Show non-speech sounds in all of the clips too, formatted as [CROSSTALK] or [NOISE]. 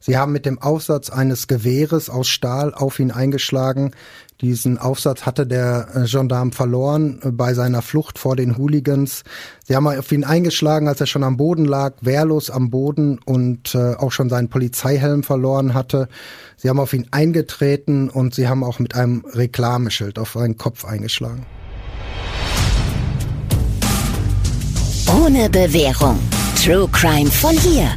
Sie haben mit dem Aufsatz eines Gewehres aus Stahl auf ihn eingeschlagen. Diesen Aufsatz hatte der äh, Gendarm verloren äh, bei seiner Flucht vor den Hooligans. Sie haben auf ihn eingeschlagen, als er schon am Boden lag, wehrlos am Boden und äh, auch schon seinen Polizeihelm verloren hatte. Sie haben auf ihn eingetreten und sie haben auch mit einem Reklameschild auf seinen Kopf eingeschlagen. Ohne Bewährung. True Crime von hier.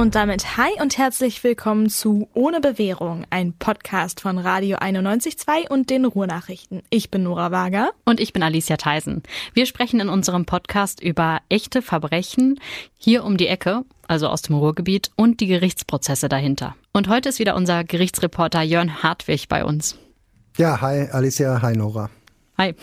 Und damit hi und herzlich willkommen zu Ohne Bewährung, ein Podcast von Radio 91.2 und den Ruhrnachrichten. Ich bin Nora Wager. Und ich bin Alicia Theisen. Wir sprechen in unserem Podcast über echte Verbrechen hier um die Ecke, also aus dem Ruhrgebiet, und die Gerichtsprozesse dahinter. Und heute ist wieder unser Gerichtsreporter Jörn Hartwig bei uns. Ja, hi Alicia, hi Nora. Hi.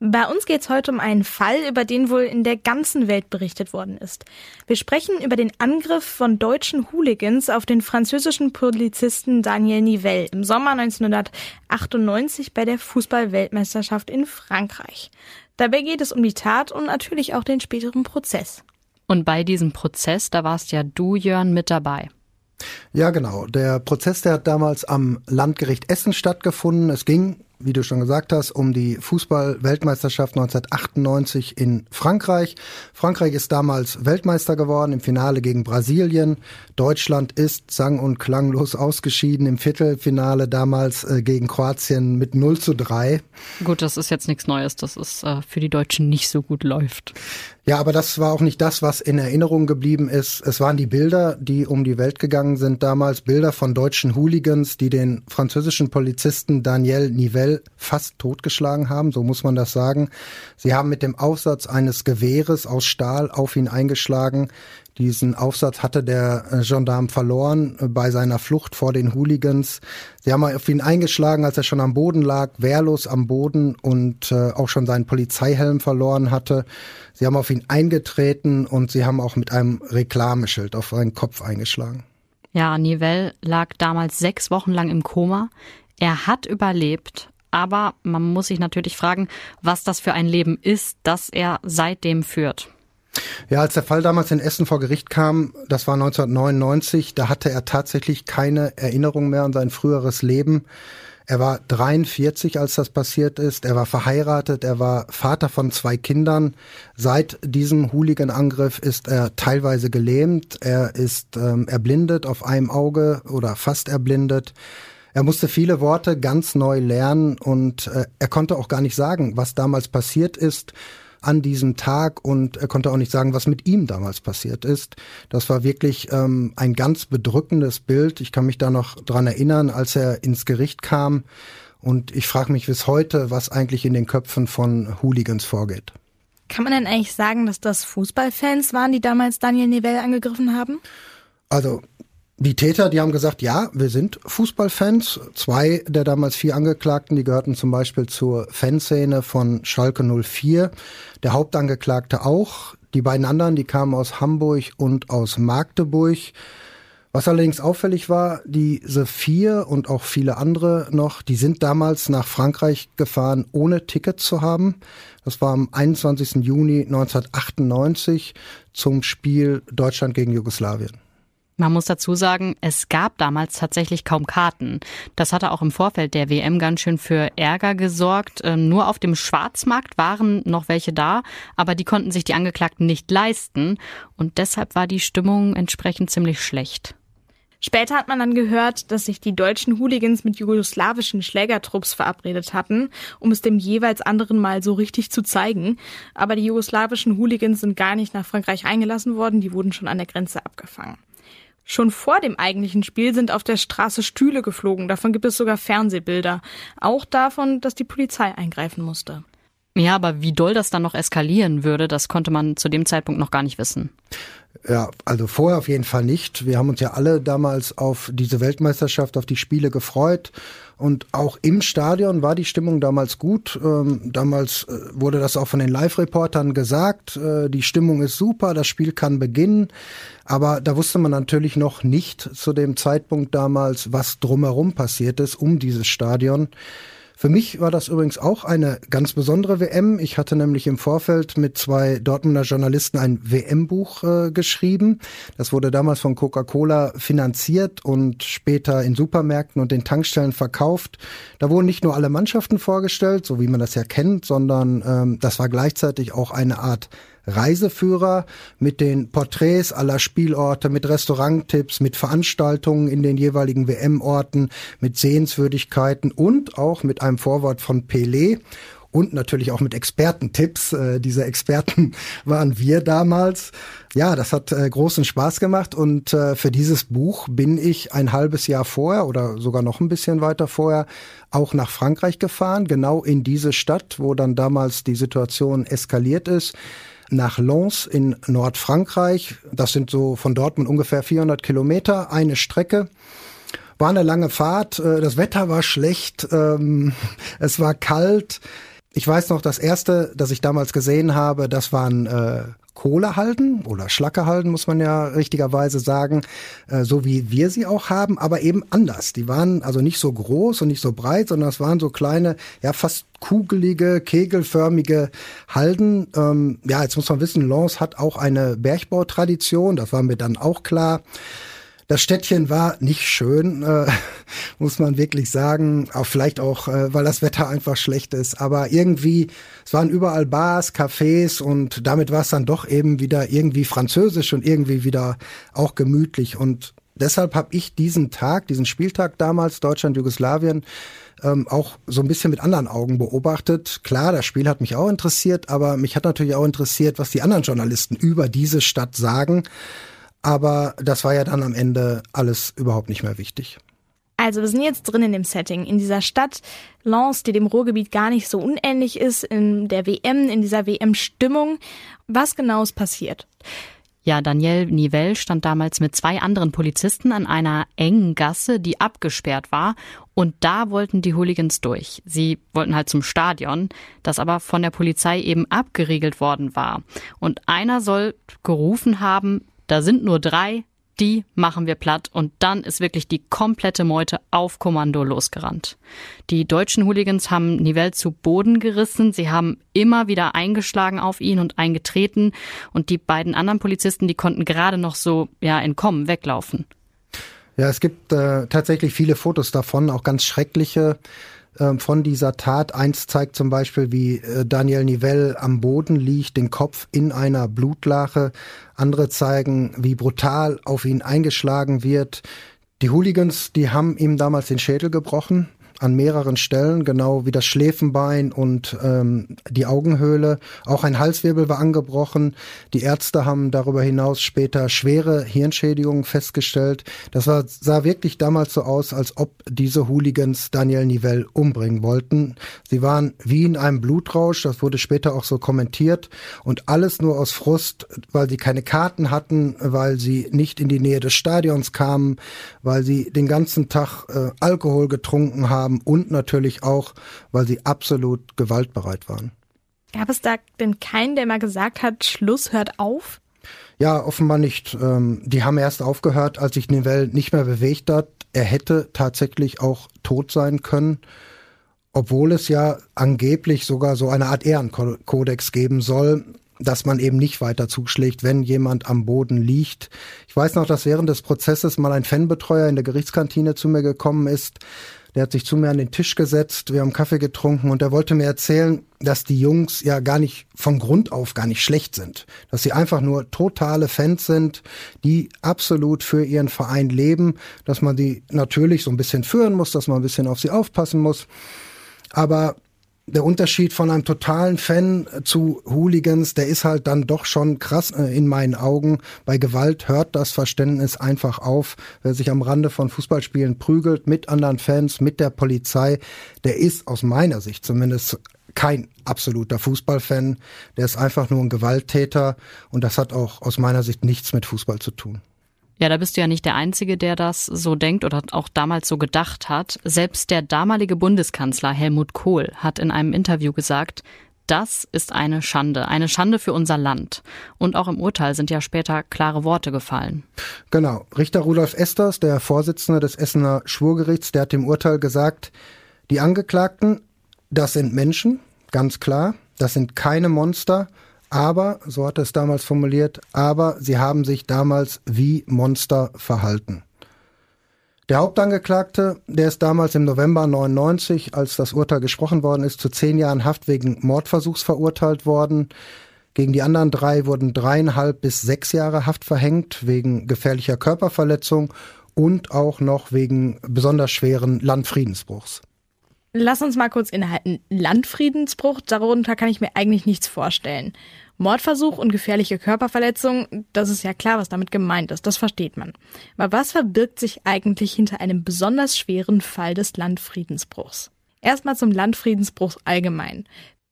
Bei uns geht es heute um einen Fall, über den wohl in der ganzen Welt berichtet worden ist. Wir sprechen über den Angriff von deutschen Hooligans auf den französischen Polizisten Daniel Nivelle im Sommer 1998 bei der Fußball-Weltmeisterschaft in Frankreich. Dabei geht es um die Tat und natürlich auch den späteren Prozess. Und bei diesem Prozess, da warst ja du, Jörn, mit dabei. Ja, genau. Der Prozess, der hat damals am Landgericht Essen stattgefunden. Es ging wie du schon gesagt hast, um die Fußball-Weltmeisterschaft 1998 in Frankreich. Frankreich ist damals Weltmeister geworden im Finale gegen Brasilien. Deutschland ist sang- und klanglos ausgeschieden im Viertelfinale damals äh, gegen Kroatien mit 0 zu 3. Gut, das ist jetzt nichts Neues, dass es äh, für die Deutschen nicht so gut läuft. Ja, aber das war auch nicht das, was in Erinnerung geblieben ist. Es waren die Bilder, die um die Welt gegangen sind damals, Bilder von deutschen Hooligans, die den französischen Polizisten Daniel Nivelle fast totgeschlagen haben, so muss man das sagen. Sie haben mit dem Aufsatz eines Gewehres aus Stahl auf ihn eingeschlagen. Diesen Aufsatz hatte der äh, Gendarm verloren äh, bei seiner Flucht vor den Hooligans. Sie haben auf ihn eingeschlagen, als er schon am Boden lag, wehrlos am Boden und äh, auch schon seinen Polizeihelm verloren hatte. Sie haben auf ihn eingetreten und sie haben auch mit einem Reklameschild auf seinen Kopf eingeschlagen. Ja, Nivelle lag damals sechs Wochen lang im Koma. Er hat überlebt, aber man muss sich natürlich fragen, was das für ein Leben ist, das er seitdem führt. Ja, als der Fall damals in Essen vor Gericht kam, das war 1999, da hatte er tatsächlich keine Erinnerung mehr an sein früheres Leben. Er war 43, als das passiert ist. Er war verheiratet. Er war Vater von zwei Kindern. Seit diesem Hooligan-Angriff ist er teilweise gelähmt. Er ist ähm, erblindet auf einem Auge oder fast erblindet. Er musste viele Worte ganz neu lernen und äh, er konnte auch gar nicht sagen, was damals passiert ist an diesem Tag und er konnte auch nicht sagen, was mit ihm damals passiert ist. Das war wirklich ähm, ein ganz bedrückendes Bild. Ich kann mich da noch dran erinnern, als er ins Gericht kam. Und ich frage mich bis heute, was eigentlich in den Köpfen von Hooligans vorgeht. Kann man denn eigentlich sagen, dass das Fußballfans waren, die damals Daniel Nivelle angegriffen haben? Also die Täter, die haben gesagt, ja, wir sind Fußballfans. Zwei der damals vier Angeklagten, die gehörten zum Beispiel zur Fanszene von Schalke 04. Der Hauptangeklagte auch. Die beiden anderen, die kamen aus Hamburg und aus Magdeburg. Was allerdings auffällig war, diese vier und auch viele andere noch, die sind damals nach Frankreich gefahren, ohne Ticket zu haben. Das war am 21. Juni 1998 zum Spiel Deutschland gegen Jugoslawien. Man muss dazu sagen, es gab damals tatsächlich kaum Karten. Das hatte auch im Vorfeld der WM ganz schön für Ärger gesorgt. Ähm, nur auf dem Schwarzmarkt waren noch welche da, aber die konnten sich die Angeklagten nicht leisten. Und deshalb war die Stimmung entsprechend ziemlich schlecht. Später hat man dann gehört, dass sich die deutschen Hooligans mit jugoslawischen Schlägertrupps verabredet hatten, um es dem jeweils anderen mal so richtig zu zeigen. Aber die jugoslawischen Hooligans sind gar nicht nach Frankreich eingelassen worden, die wurden schon an der Grenze abgefangen. Schon vor dem eigentlichen Spiel sind auf der Straße Stühle geflogen. Davon gibt es sogar Fernsehbilder. Auch davon, dass die Polizei eingreifen musste. Ja, aber wie doll das dann noch eskalieren würde, das konnte man zu dem Zeitpunkt noch gar nicht wissen. Ja, also vorher auf jeden Fall nicht. Wir haben uns ja alle damals auf diese Weltmeisterschaft, auf die Spiele gefreut. Und auch im Stadion war die Stimmung damals gut. Ähm, damals äh, wurde das auch von den Live-Reportern gesagt. Äh, die Stimmung ist super, das Spiel kann beginnen. Aber da wusste man natürlich noch nicht zu dem Zeitpunkt damals, was drumherum passiert ist um dieses Stadion. Für mich war das übrigens auch eine ganz besondere WM. Ich hatte nämlich im Vorfeld mit zwei Dortmunder Journalisten ein WM-Buch äh, geschrieben. Das wurde damals von Coca-Cola finanziert und später in Supermärkten und den Tankstellen verkauft. Da wurden nicht nur alle Mannschaften vorgestellt, so wie man das ja kennt, sondern ähm, das war gleichzeitig auch eine Art Reiseführer mit den Porträts aller Spielorte, mit Restauranttipps, mit Veranstaltungen in den jeweiligen WM-Orten, mit Sehenswürdigkeiten und auch mit einem Vorwort von Pelé und natürlich auch mit Expertentipps. Äh, diese Experten [LAUGHS] waren wir damals. Ja, das hat äh, großen Spaß gemacht und äh, für dieses Buch bin ich ein halbes Jahr vorher oder sogar noch ein bisschen weiter vorher auch nach Frankreich gefahren, genau in diese Stadt, wo dann damals die Situation eskaliert ist nach Lens in Nordfrankreich. Das sind so von Dortmund ungefähr 400 Kilometer, eine Strecke. War eine lange Fahrt, äh, das Wetter war schlecht, ähm, [LAUGHS] es war kalt. Ich weiß noch, das erste, das ich damals gesehen habe, das waren äh, Kohlehalden oder Schlackehalden, muss man ja richtigerweise sagen, äh, so wie wir sie auch haben, aber eben anders. Die waren also nicht so groß und nicht so breit, sondern es waren so kleine, ja fast kugelige, kegelförmige Halden. Ähm, ja, jetzt muss man wissen, Lens hat auch eine Bergbautradition, das war mir dann auch klar. Das Städtchen war nicht schön, äh, [LAUGHS] muss man wirklich sagen. Auch vielleicht auch, äh, weil das Wetter einfach schlecht ist. Aber irgendwie, es waren überall Bars, Cafés und damit war es dann doch eben wieder irgendwie französisch und irgendwie wieder auch gemütlich. Und deshalb habe ich diesen Tag, diesen Spieltag damals, Deutschland, Jugoslawien, ähm, auch so ein bisschen mit anderen Augen beobachtet. Klar, das Spiel hat mich auch interessiert, aber mich hat natürlich auch interessiert, was die anderen Journalisten über diese Stadt sagen. Aber das war ja dann am Ende alles überhaupt nicht mehr wichtig. Also wir sind jetzt drin in dem Setting, in dieser Stadt Lens, die dem Ruhrgebiet gar nicht so unähnlich ist, in der WM, in dieser WM-Stimmung. Was genau ist passiert? Ja, Daniel Nivelle stand damals mit zwei anderen Polizisten an einer engen Gasse, die abgesperrt war. Und da wollten die Hooligans durch. Sie wollten halt zum Stadion, das aber von der Polizei eben abgeriegelt worden war. Und einer soll gerufen haben, da sind nur drei, die machen wir platt und dann ist wirklich die komplette Meute auf Kommando losgerannt. Die deutschen Hooligans haben Nivelle zu Boden gerissen, sie haben immer wieder eingeschlagen auf ihn und eingetreten und die beiden anderen Polizisten, die konnten gerade noch so ja entkommen, weglaufen. Ja, es gibt äh, tatsächlich viele Fotos davon, auch ganz schreckliche von dieser Tat. Eins zeigt zum Beispiel, wie äh, Daniel Nivelle am Boden liegt, den Kopf in einer Blutlache. Andere zeigen, wie brutal auf ihn eingeschlagen wird. Die Hooligans, die haben ihm damals den Schädel gebrochen an mehreren Stellen, genau wie das Schläfenbein und ähm, die Augenhöhle. Auch ein Halswirbel war angebrochen. Die Ärzte haben darüber hinaus später schwere Hirnschädigungen festgestellt. Das war, sah wirklich damals so aus, als ob diese Hooligans Daniel Nivelle umbringen wollten. Sie waren wie in einem Blutrausch, das wurde später auch so kommentiert und alles nur aus Frust, weil sie keine Karten hatten, weil sie nicht in die Nähe des Stadions kamen, weil sie den ganzen Tag äh, Alkohol getrunken haben haben und natürlich auch, weil sie absolut gewaltbereit waren. Gab es da denn keinen, der mal gesagt hat, Schluss, hört auf? Ja, offenbar nicht. Ähm, die haben erst aufgehört, als sich Nivelle nicht mehr bewegt hat. Er hätte tatsächlich auch tot sein können, obwohl es ja angeblich sogar so eine Art Ehrenkodex geben soll, dass man eben nicht weiter zuschlägt, wenn jemand am Boden liegt. Ich weiß noch, dass während des Prozesses mal ein Fanbetreuer in der Gerichtskantine zu mir gekommen ist, der hat sich zu mir an den Tisch gesetzt, wir haben Kaffee getrunken und er wollte mir erzählen, dass die Jungs ja gar nicht von Grund auf gar nicht schlecht sind. Dass sie einfach nur totale Fans sind, die absolut für ihren Verein leben, dass man die natürlich so ein bisschen führen muss, dass man ein bisschen auf sie aufpassen muss. Aber der Unterschied von einem totalen Fan zu Hooligans, der ist halt dann doch schon krass äh, in meinen Augen. Bei Gewalt hört das Verständnis einfach auf. Wer sich am Rande von Fußballspielen prügelt mit anderen Fans, mit der Polizei, der ist aus meiner Sicht zumindest kein absoluter Fußballfan. Der ist einfach nur ein Gewalttäter und das hat auch aus meiner Sicht nichts mit Fußball zu tun. Ja, da bist du ja nicht der Einzige, der das so denkt oder auch damals so gedacht hat. Selbst der damalige Bundeskanzler Helmut Kohl hat in einem Interview gesagt, das ist eine Schande, eine Schande für unser Land. Und auch im Urteil sind ja später klare Worte gefallen. Genau. Richter Rudolf Esters, der Vorsitzende des Essener Schwurgerichts, der hat im Urteil gesagt, die Angeklagten das sind Menschen, ganz klar. Das sind keine Monster. Aber, so hat er es damals formuliert, aber sie haben sich damals wie Monster verhalten. Der Hauptangeklagte, der ist damals im November 99, als das Urteil gesprochen worden ist, zu zehn Jahren Haft wegen Mordversuchs verurteilt worden. Gegen die anderen drei wurden dreieinhalb bis sechs Jahre Haft verhängt wegen gefährlicher Körperverletzung und auch noch wegen besonders schweren Landfriedensbruchs. Lass uns mal kurz innehalten. Landfriedensbruch, darunter kann ich mir eigentlich nichts vorstellen. Mordversuch und gefährliche Körperverletzung, das ist ja klar, was damit gemeint ist, das versteht man. Aber was verbirgt sich eigentlich hinter einem besonders schweren Fall des Landfriedensbruchs? Erstmal zum Landfriedensbruch allgemein.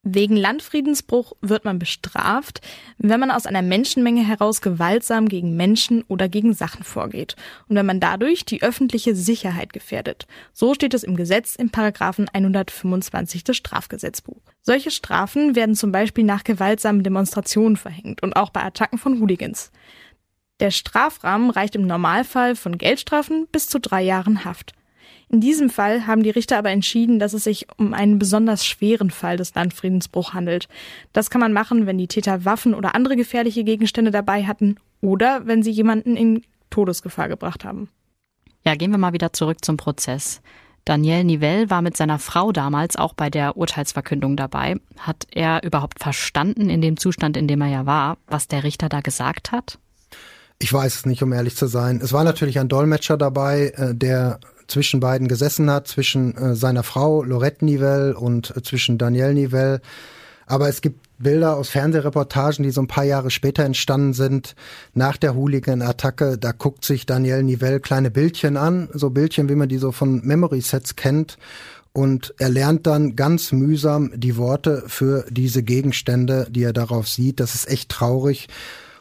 Wegen Landfriedensbruch wird man bestraft, wenn man aus einer Menschenmenge heraus gewaltsam gegen Menschen oder gegen Sachen vorgeht und wenn man dadurch die öffentliche Sicherheit gefährdet. So steht es im Gesetz im Paragraphen 125 des Strafgesetzbuch. Solche Strafen werden zum Beispiel nach gewaltsamen Demonstrationen verhängt und auch bei Attacken von Hooligans. Der Strafrahmen reicht im Normalfall von Geldstrafen bis zu drei Jahren Haft. In diesem Fall haben die Richter aber entschieden, dass es sich um einen besonders schweren Fall des Landfriedensbruchs handelt. Das kann man machen, wenn die Täter Waffen oder andere gefährliche Gegenstände dabei hatten oder wenn sie jemanden in Todesgefahr gebracht haben. Ja, gehen wir mal wieder zurück zum Prozess. Daniel Nivelle war mit seiner Frau damals auch bei der Urteilsverkündung dabei. Hat er überhaupt verstanden, in dem Zustand, in dem er ja war, was der Richter da gesagt hat? Ich weiß es nicht, um ehrlich zu sein. Es war natürlich ein Dolmetscher dabei, äh, der zwischen beiden gesessen hat, zwischen äh, seiner Frau Lorette Nivelle und äh, zwischen Danielle Nivelle. Aber es gibt Bilder aus Fernsehreportagen, die so ein paar Jahre später entstanden sind, nach der Hooligan-Attacke. Da guckt sich Danielle Nivelle kleine Bildchen an, so Bildchen, wie man die so von Memory-Sets kennt. Und er lernt dann ganz mühsam die Worte für diese Gegenstände, die er darauf sieht. Das ist echt traurig.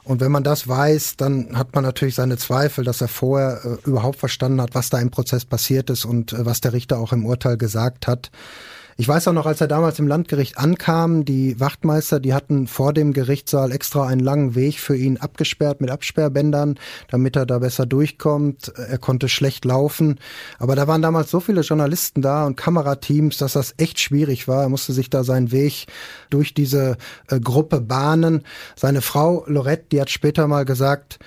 Und wenn man das weiß, dann hat man natürlich seine Zweifel, dass er vorher äh, überhaupt verstanden hat, was da im Prozess passiert ist und äh, was der Richter auch im Urteil gesagt hat. Ich weiß auch noch, als er damals im Landgericht ankam, die Wachtmeister, die hatten vor dem Gerichtssaal extra einen langen Weg für ihn abgesperrt mit Absperrbändern, damit er da besser durchkommt. Er konnte schlecht laufen. Aber da waren damals so viele Journalisten da und Kamerateams, dass das echt schwierig war. Er musste sich da seinen Weg durch diese äh, Gruppe bahnen. Seine Frau Lorette, die hat später mal gesagt,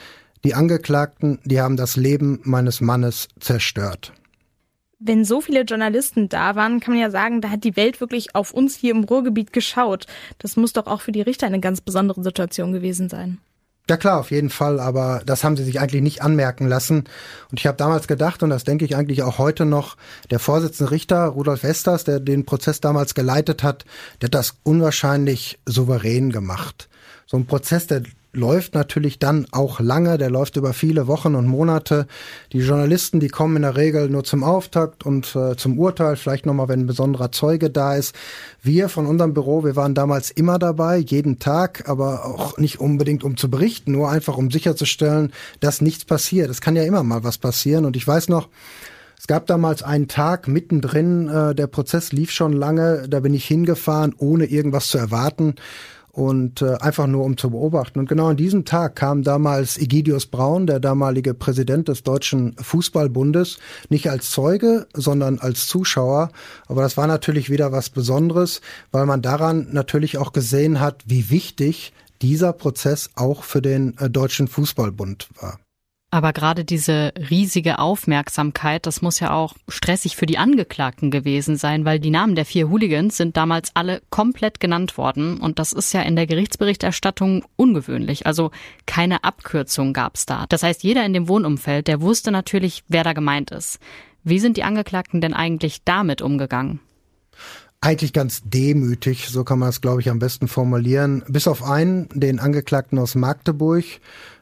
die Angeklagten, die haben das Leben meines Mannes zerstört wenn so viele Journalisten da waren, kann man ja sagen, da hat die Welt wirklich auf uns hier im Ruhrgebiet geschaut. Das muss doch auch für die Richter eine ganz besondere Situation gewesen sein. Ja klar, auf jeden Fall, aber das haben sie sich eigentlich nicht anmerken lassen. Und ich habe damals gedacht, und das denke ich eigentlich auch heute noch, der Vorsitzende Richter, Rudolf Esters, der den Prozess damals geleitet hat, der hat das unwahrscheinlich souverän gemacht. So ein Prozess, der läuft natürlich dann auch lange, der läuft über viele Wochen und Monate. Die Journalisten, die kommen in der Regel nur zum Auftakt und äh, zum Urteil, vielleicht nochmal, wenn ein besonderer Zeuge da ist. Wir von unserem Büro, wir waren damals immer dabei, jeden Tag, aber auch nicht unbedingt um zu berichten, nur einfach um sicherzustellen, dass nichts passiert. Es kann ja immer mal was passieren und ich weiß noch, es gab damals einen Tag mittendrin, äh, der Prozess lief schon lange, da bin ich hingefahren, ohne irgendwas zu erwarten und äh, einfach nur um zu beobachten. Und genau an diesem Tag kam damals Egidius Braun, der damalige Präsident des Deutschen Fußballbundes, nicht als Zeuge, sondern als Zuschauer. Aber das war natürlich wieder was Besonderes, weil man daran natürlich auch gesehen hat, wie wichtig dieser Prozess auch für den äh, Deutschen Fußballbund war. Aber gerade diese riesige Aufmerksamkeit, das muss ja auch stressig für die Angeklagten gewesen sein, weil die Namen der vier Hooligans sind damals alle komplett genannt worden und das ist ja in der Gerichtsberichterstattung ungewöhnlich. Also keine Abkürzung gab's da. Das heißt, jeder in dem Wohnumfeld, der wusste natürlich, wer da gemeint ist. Wie sind die Angeklagten denn eigentlich damit umgegangen? eigentlich ganz demütig, so kann man es, glaube ich, am besten formulieren. Bis auf einen, den Angeklagten aus Magdeburg,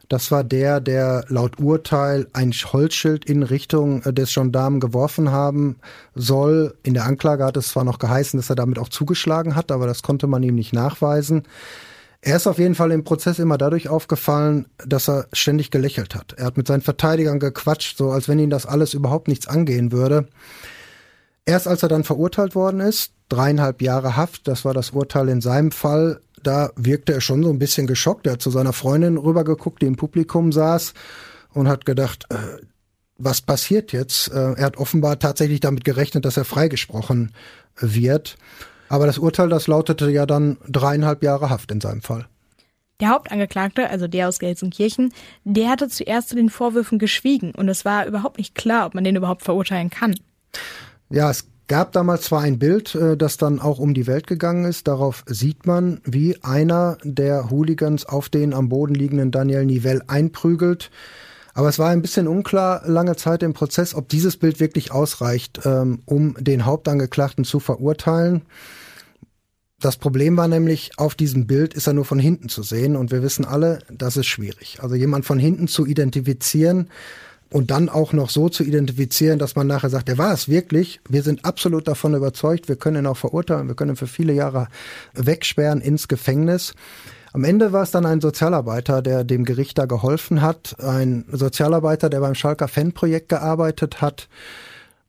das war der, der laut Urteil ein Holzschild in Richtung äh, des Gendarmen geworfen haben soll. In der Anklage hat es zwar noch geheißen, dass er damit auch zugeschlagen hat, aber das konnte man ihm nicht nachweisen. Er ist auf jeden Fall im Prozess immer dadurch aufgefallen, dass er ständig gelächelt hat. Er hat mit seinen Verteidigern gequatscht, so als wenn ihn das alles überhaupt nichts angehen würde. Erst als er dann verurteilt worden ist, dreieinhalb Jahre Haft, das war das Urteil in seinem Fall, da wirkte er schon so ein bisschen geschockt. Er hat zu seiner Freundin rübergeguckt, die im Publikum saß und hat gedacht, äh, was passiert jetzt? Äh, er hat offenbar tatsächlich damit gerechnet, dass er freigesprochen wird. Aber das Urteil, das lautete ja dann dreieinhalb Jahre Haft in seinem Fall. Der Hauptangeklagte, also der aus Gelsenkirchen, der hatte zuerst zu den Vorwürfen geschwiegen und es war überhaupt nicht klar, ob man den überhaupt verurteilen kann. Ja, es gab damals zwar ein Bild, äh, das dann auch um die Welt gegangen ist. Darauf sieht man, wie einer der Hooligans auf den am Boden liegenden Daniel Nivell einprügelt. Aber es war ein bisschen unklar lange Zeit im Prozess, ob dieses Bild wirklich ausreicht, ähm, um den Hauptangeklagten zu verurteilen. Das Problem war nämlich, auf diesem Bild ist er nur von hinten zu sehen und wir wissen alle, das ist schwierig. Also jemand von hinten zu identifizieren und dann auch noch so zu identifizieren, dass man nachher sagt, der war es wirklich. Wir sind absolut davon überzeugt, wir können ihn auch verurteilen, wir können ihn für viele Jahre wegsperren ins Gefängnis. Am Ende war es dann ein Sozialarbeiter, der dem Gericht da geholfen hat. Ein Sozialarbeiter, der beim Schalker Fanprojekt gearbeitet hat.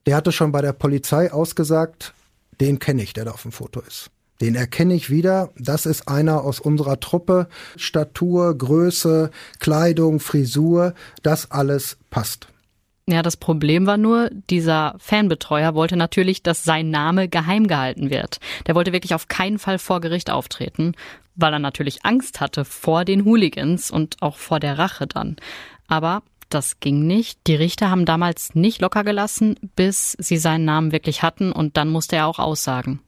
Der hatte schon bei der Polizei ausgesagt, den kenne ich, der da auf dem Foto ist. Den erkenne ich wieder. Das ist einer aus unserer Truppe. Statur, Größe, Kleidung, Frisur, das alles passt. Ja, das Problem war nur, dieser Fanbetreuer wollte natürlich, dass sein Name geheim gehalten wird. Der wollte wirklich auf keinen Fall vor Gericht auftreten, weil er natürlich Angst hatte vor den Hooligans und auch vor der Rache dann. Aber das ging nicht. Die Richter haben damals nicht locker gelassen, bis sie seinen Namen wirklich hatten und dann musste er auch aussagen.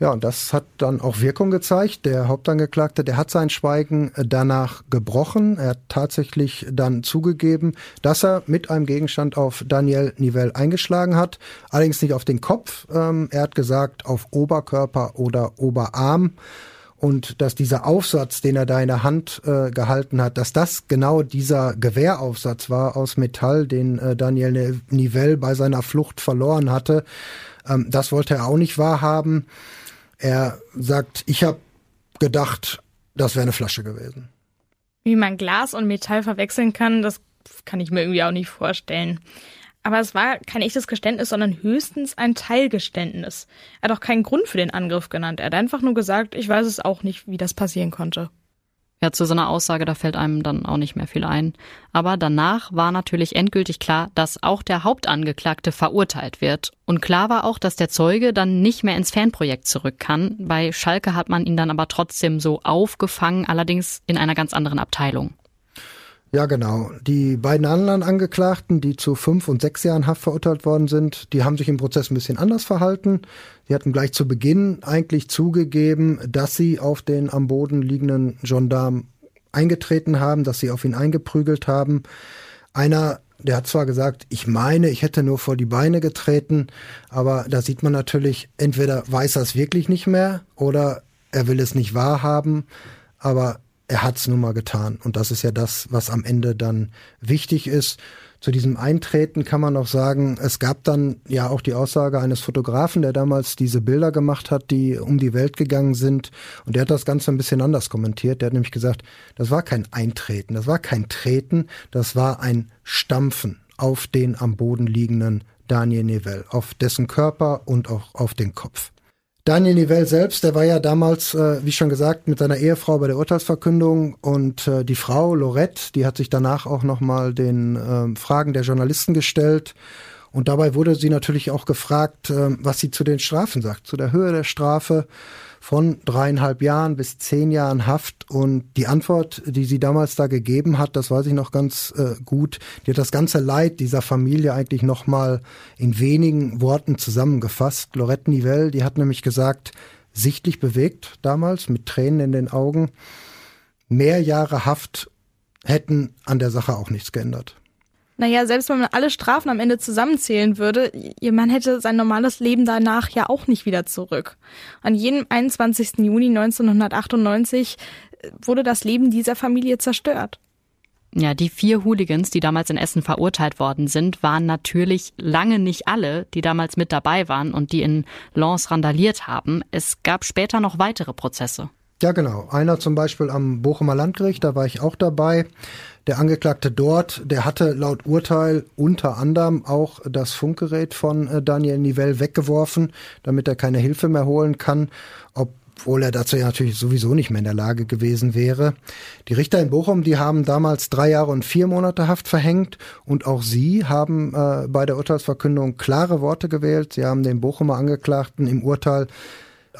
Ja, und das hat dann auch Wirkung gezeigt. Der Hauptangeklagte, der hat sein Schweigen äh, danach gebrochen. Er hat tatsächlich dann zugegeben, dass er mit einem Gegenstand auf Daniel Nivell eingeschlagen hat. Allerdings nicht auf den Kopf. Ähm, er hat gesagt, auf Oberkörper oder Oberarm und dass dieser Aufsatz, den er da in der Hand äh, gehalten hat, dass das genau dieser Gewehraufsatz war aus Metall, den äh, Daniel Nivell bei seiner Flucht verloren hatte. Ähm, das wollte er auch nicht wahrhaben. Er sagt, ich habe gedacht, das wäre eine Flasche gewesen. Wie man Glas und Metall verwechseln kann, das kann ich mir irgendwie auch nicht vorstellen. Aber es war kein echtes Geständnis, sondern höchstens ein Teilgeständnis. Er hat auch keinen Grund für den Angriff genannt. Er hat einfach nur gesagt, ich weiß es auch nicht, wie das passieren konnte. Ja, zu so einer Aussage, da fällt einem dann auch nicht mehr viel ein. Aber danach war natürlich endgültig klar, dass auch der Hauptangeklagte verurteilt wird. Und klar war auch, dass der Zeuge dann nicht mehr ins Fanprojekt zurück kann. Bei Schalke hat man ihn dann aber trotzdem so aufgefangen, allerdings in einer ganz anderen Abteilung. Ja, genau. Die beiden anderen Angeklagten, die zu fünf und sechs Jahren Haft verurteilt worden sind, die haben sich im Prozess ein bisschen anders verhalten. Sie hatten gleich zu Beginn eigentlich zugegeben, dass sie auf den am Boden liegenden Gendarm eingetreten haben, dass sie auf ihn eingeprügelt haben. Einer, der hat zwar gesagt, ich meine, ich hätte nur vor die Beine getreten, aber da sieht man natürlich, entweder weiß er es wirklich nicht mehr oder er will es nicht wahrhaben, aber er hat es nun mal getan. Und das ist ja das, was am Ende dann wichtig ist. Zu diesem Eintreten kann man noch sagen, es gab dann ja auch die Aussage eines Fotografen, der damals diese Bilder gemacht hat, die um die Welt gegangen sind. Und der hat das Ganze ein bisschen anders kommentiert. Der hat nämlich gesagt, das war kein Eintreten, das war kein Treten, das war ein Stampfen auf den am Boden liegenden Daniel Neville, auf dessen Körper und auch auf den Kopf. Daniel Nivell selbst, der war ja damals, äh, wie schon gesagt, mit seiner Ehefrau bei der Urteilsverkündung und äh, die Frau Lorette, die hat sich danach auch nochmal den äh, Fragen der Journalisten gestellt. Und dabei wurde sie natürlich auch gefragt, äh, was sie zu den Strafen sagt, zu der Höhe der Strafe von dreieinhalb Jahren bis zehn Jahren Haft. Und die Antwort, die sie damals da gegeben hat, das weiß ich noch ganz äh, gut, die hat das ganze Leid dieser Familie eigentlich nochmal in wenigen Worten zusammengefasst. Lorette Nivelle, die hat nämlich gesagt, sichtlich bewegt damals, mit Tränen in den Augen, mehr Jahre Haft hätten an der Sache auch nichts geändert. Naja, selbst wenn man alle Strafen am Ende zusammenzählen würde, ihr Mann hätte sein normales Leben danach ja auch nicht wieder zurück. An jenem 21. Juni 1998 äh, wurde das Leben dieser Familie zerstört. Ja, die vier Hooligans, die damals in Essen verurteilt worden sind, waren natürlich lange nicht alle, die damals mit dabei waren und die in Lens randaliert haben. Es gab später noch weitere Prozesse. Ja, genau. Einer zum Beispiel am Bochumer Landgericht, da war ich auch dabei. Der Angeklagte dort, der hatte laut Urteil unter anderem auch das Funkgerät von äh, Daniel Nivell weggeworfen, damit er keine Hilfe mehr holen kann, obwohl er dazu ja natürlich sowieso nicht mehr in der Lage gewesen wäre. Die Richter in Bochum, die haben damals drei Jahre und vier Monate Haft verhängt und auch sie haben äh, bei der Urteilsverkündung klare Worte gewählt. Sie haben den Bochumer Angeklagten im Urteil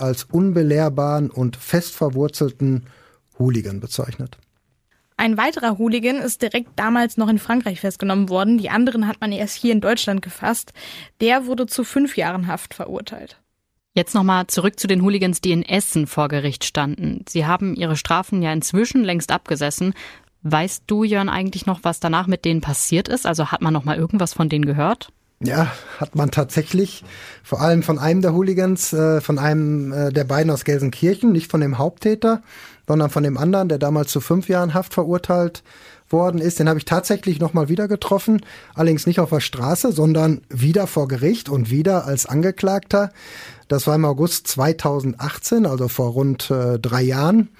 als unbelehrbaren und fest verwurzelten Hooligan bezeichnet. Ein weiterer Hooligan ist direkt damals noch in Frankreich festgenommen worden. Die anderen hat man erst hier in Deutschland gefasst. Der wurde zu fünf Jahren Haft verurteilt. Jetzt nochmal zurück zu den Hooligans, die in Essen vor Gericht standen. Sie haben ihre Strafen ja inzwischen längst abgesessen. Weißt du, Jörn, eigentlich noch, was danach mit denen passiert ist? Also hat man noch mal irgendwas von denen gehört? Ja, hat man tatsächlich. Vor allem von einem der Hooligans, äh, von einem äh, der beiden aus Gelsenkirchen, nicht von dem Haupttäter, sondern von dem anderen, der damals zu fünf Jahren Haft verurteilt worden ist. Den habe ich tatsächlich nochmal wieder getroffen, allerdings nicht auf der Straße, sondern wieder vor Gericht und wieder als Angeklagter. Das war im August 2018, also vor rund äh, drei Jahren.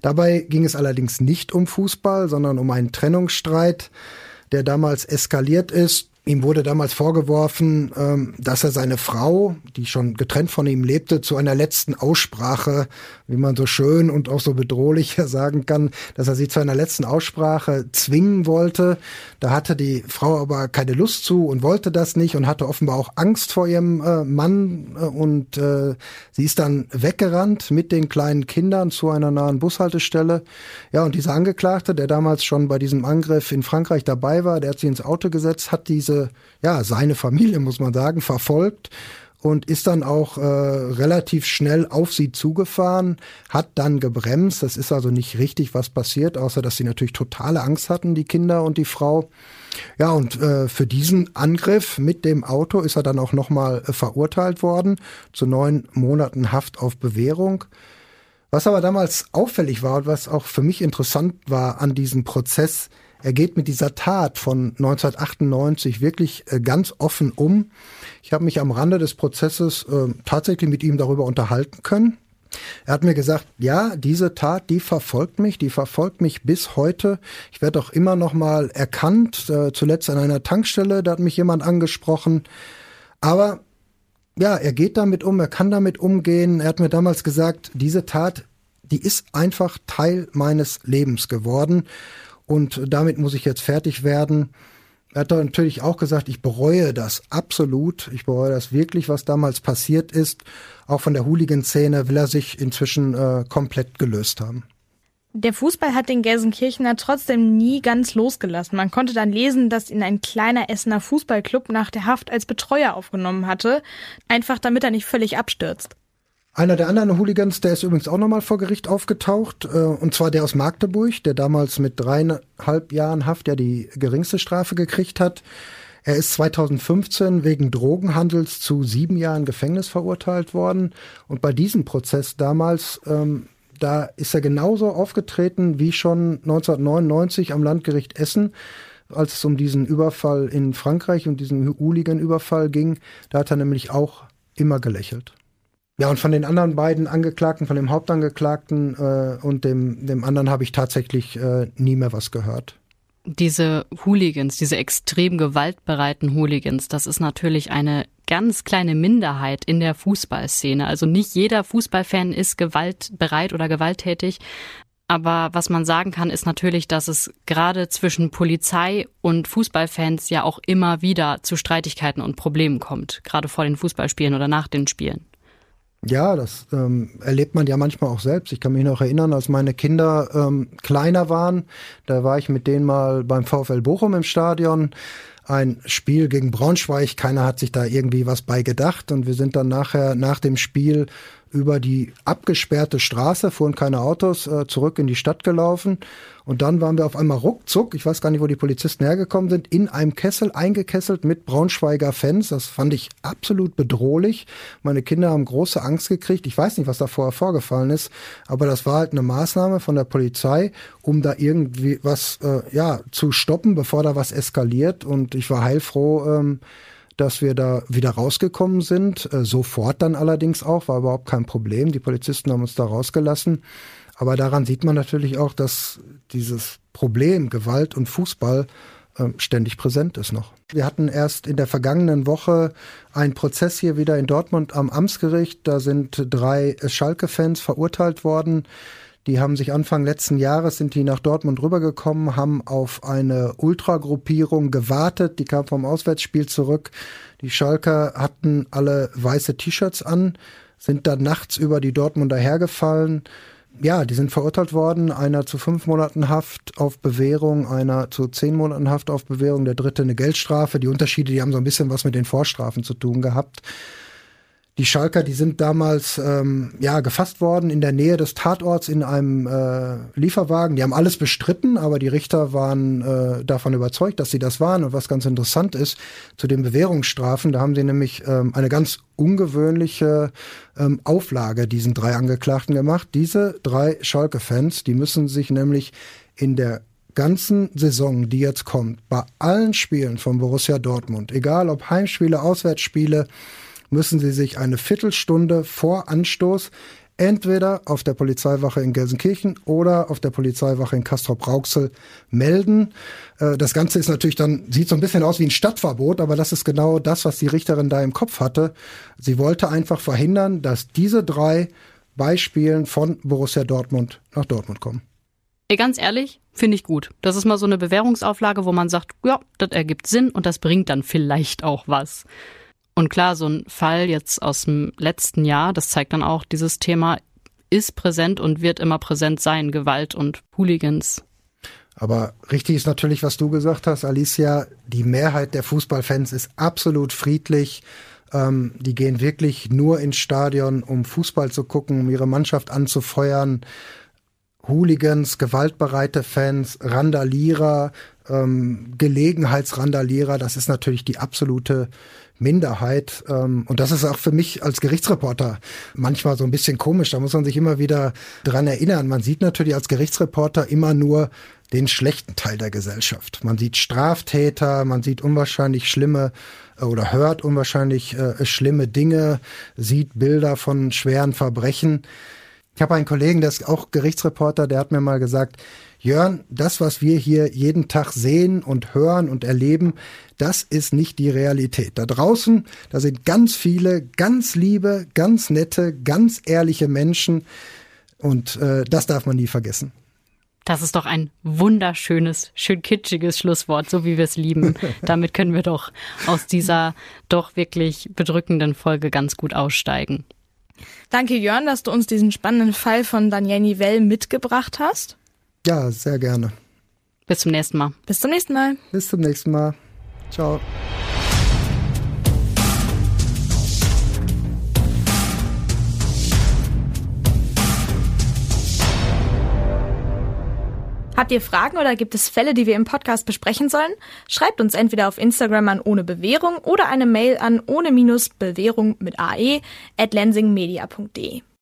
Dabei ging es allerdings nicht um Fußball, sondern um einen Trennungsstreit, der damals eskaliert ist Ihm wurde damals vorgeworfen, ähm, dass er seine Frau, die schon getrennt von ihm lebte, zu einer letzten Aussprache, wie man so schön und auch so bedrohlich [LAUGHS] sagen kann, dass er sie zu einer letzten Aussprache zwingen wollte. Da hatte die Frau aber keine Lust zu und wollte das nicht und hatte offenbar auch Angst vor ihrem äh, Mann äh, und äh, sie ist dann weggerannt mit den kleinen Kindern zu einer nahen Bushaltestelle. Ja, und dieser Angeklagte, der damals schon bei diesem Angriff in Frankreich dabei war, der hat sie ins Auto gesetzt, hat diese ja, seine Familie, muss man sagen, verfolgt und ist dann auch äh, relativ schnell auf sie zugefahren, hat dann gebremst. Das ist also nicht richtig, was passiert, außer dass sie natürlich totale Angst hatten, die Kinder und die Frau. Ja, und äh, für diesen Angriff mit dem Auto ist er dann auch nochmal äh, verurteilt worden zu neun Monaten Haft auf Bewährung. Was aber damals auffällig war und was auch für mich interessant war an diesem Prozess, er geht mit dieser Tat von 1998 wirklich äh, ganz offen um. Ich habe mich am Rande des Prozesses äh, tatsächlich mit ihm darüber unterhalten können. Er hat mir gesagt, ja, diese Tat, die verfolgt mich, die verfolgt mich bis heute. Ich werde auch immer noch mal erkannt, äh, zuletzt an einer Tankstelle, da hat mich jemand angesprochen. Aber ja, er geht damit um, er kann damit umgehen. Er hat mir damals gesagt, diese Tat, die ist einfach Teil meines Lebens geworden und damit muss ich jetzt fertig werden. Er hat natürlich auch gesagt, ich bereue das absolut. Ich bereue das wirklich, was damals passiert ist. Auch von der Hooligan-Szene will er sich inzwischen äh, komplett gelöst haben. Der Fußball hat den Gelsenkirchener trotzdem nie ganz losgelassen. Man konnte dann lesen, dass ihn ein kleiner Essener Fußballclub nach der Haft als Betreuer aufgenommen hatte, einfach damit er nicht völlig abstürzt. Einer der anderen Hooligans, der ist übrigens auch nochmal vor Gericht aufgetaucht, äh, und zwar der aus Magdeburg, der damals mit dreieinhalb Jahren Haft ja die geringste Strafe gekriegt hat. Er ist 2015 wegen Drogenhandels zu sieben Jahren Gefängnis verurteilt worden. Und bei diesem Prozess damals, ähm, da ist er genauso aufgetreten wie schon 1999 am Landgericht Essen, als es um diesen Überfall in Frankreich und diesen Hooligan-Überfall ging. Da hat er nämlich auch immer gelächelt. Ja, und von den anderen beiden Angeklagten, von dem Hauptangeklagten äh, und dem, dem anderen habe ich tatsächlich äh, nie mehr was gehört. Diese Hooligans, diese extrem gewaltbereiten Hooligans, das ist natürlich eine ganz kleine Minderheit in der Fußballszene. Also nicht jeder Fußballfan ist gewaltbereit oder gewalttätig. Aber was man sagen kann, ist natürlich, dass es gerade zwischen Polizei und Fußballfans ja auch immer wieder zu Streitigkeiten und Problemen kommt, gerade vor den Fußballspielen oder nach den Spielen. Ja, das ähm, erlebt man ja manchmal auch selbst. Ich kann mich noch erinnern, als meine Kinder ähm, kleiner waren, da war ich mit denen mal beim VfL Bochum im Stadion. Ein Spiel gegen Braunschweig, keiner hat sich da irgendwie was bei gedacht und wir sind dann nachher nach dem Spiel über die abgesperrte Straße, fuhren keine Autos, äh, zurück in die Stadt gelaufen. Und dann waren wir auf einmal ruckzuck, ich weiß gar nicht, wo die Polizisten hergekommen sind, in einem Kessel eingekesselt mit Braunschweiger Fans. Das fand ich absolut bedrohlich. Meine Kinder haben große Angst gekriegt. Ich weiß nicht, was da vorher vorgefallen ist, aber das war halt eine Maßnahme von der Polizei, um da irgendwie was äh, ja zu stoppen, bevor da was eskaliert. Und ich war heilfroh. Ähm, dass wir da wieder rausgekommen sind. Äh, sofort dann allerdings auch, war überhaupt kein Problem. Die Polizisten haben uns da rausgelassen. Aber daran sieht man natürlich auch, dass dieses Problem Gewalt und Fußball äh, ständig präsent ist noch. Wir hatten erst in der vergangenen Woche einen Prozess hier wieder in Dortmund am Amtsgericht. Da sind drei Schalke-Fans verurteilt worden die haben sich Anfang letzten Jahres sind die nach Dortmund rübergekommen, haben auf eine Ultragruppierung gewartet. Die kam vom Auswärtsspiel zurück. Die Schalker hatten alle weiße T-Shirts an. sind dann nachts über die Dortmunder hergefallen. Ja, die sind verurteilt worden. Einer zu fünf Monaten Haft auf Bewährung, einer zu zehn Monaten Haft auf Bewährung, der dritte eine Geldstrafe. Die Unterschiede, die haben so ein bisschen was mit den Vorstrafen zu tun gehabt. Die Schalker, die sind damals ähm, ja gefasst worden in der Nähe des Tatorts in einem äh, Lieferwagen. Die haben alles bestritten, aber die Richter waren äh, davon überzeugt, dass sie das waren. Und was ganz interessant ist, zu den Bewährungsstrafen, da haben sie nämlich ähm, eine ganz ungewöhnliche ähm, Auflage diesen drei Angeklagten gemacht. Diese drei Schalke-Fans, die müssen sich nämlich in der ganzen Saison, die jetzt kommt, bei allen Spielen von Borussia Dortmund, egal ob Heimspiele, Auswärtsspiele, müssen sie sich eine Viertelstunde vor Anstoß entweder auf der Polizeiwache in Gelsenkirchen oder auf der Polizeiwache in Castrop-Rauxel melden. Äh, das Ganze ist natürlich dann, sieht so ein bisschen aus wie ein Stadtverbot, aber das ist genau das, was die Richterin da im Kopf hatte. Sie wollte einfach verhindern, dass diese drei Beispielen von Borussia Dortmund nach Dortmund kommen. Ganz ehrlich, finde ich gut. Das ist mal so eine Bewährungsauflage, wo man sagt, ja, das ergibt Sinn und das bringt dann vielleicht auch was. Und klar, so ein Fall jetzt aus dem letzten Jahr, das zeigt dann auch, dieses Thema ist präsent und wird immer präsent sein, Gewalt und Hooligans. Aber richtig ist natürlich, was du gesagt hast, Alicia, die Mehrheit der Fußballfans ist absolut friedlich. Ähm, die gehen wirklich nur ins Stadion, um Fußball zu gucken, um ihre Mannschaft anzufeuern. Hooligans, gewaltbereite Fans, Randalierer, ähm, Gelegenheitsrandalierer, das ist natürlich die absolute Minderheit. Ähm, und das ist auch für mich als Gerichtsreporter manchmal so ein bisschen komisch. Da muss man sich immer wieder dran erinnern. Man sieht natürlich als Gerichtsreporter immer nur den schlechten Teil der Gesellschaft. Man sieht Straftäter, man sieht unwahrscheinlich schlimme äh, oder hört unwahrscheinlich äh, schlimme Dinge, sieht Bilder von schweren Verbrechen. Ich habe einen Kollegen, der ist auch Gerichtsreporter, der hat mir mal gesagt, Jörn, das, was wir hier jeden Tag sehen und hören und erleben, das ist nicht die Realität. Da draußen, da sind ganz viele, ganz liebe, ganz nette, ganz ehrliche Menschen und äh, das darf man nie vergessen. Das ist doch ein wunderschönes, schön kitschiges Schlusswort, so wie wir es lieben. [LAUGHS] Damit können wir doch aus dieser doch wirklich bedrückenden Folge ganz gut aussteigen. Danke, Jörn, dass du uns diesen spannenden Fall von Daniel Nivell mitgebracht hast. Ja, sehr gerne. Bis zum nächsten Mal. Bis zum nächsten Mal. Bis zum nächsten Mal. Ciao. Habt ihr Fragen oder gibt es Fälle, die wir im Podcast besprechen sollen? Schreibt uns entweder auf Instagram an ohne Bewährung oder eine Mail an ohne Bewährung mit ae at lensingmedia.de.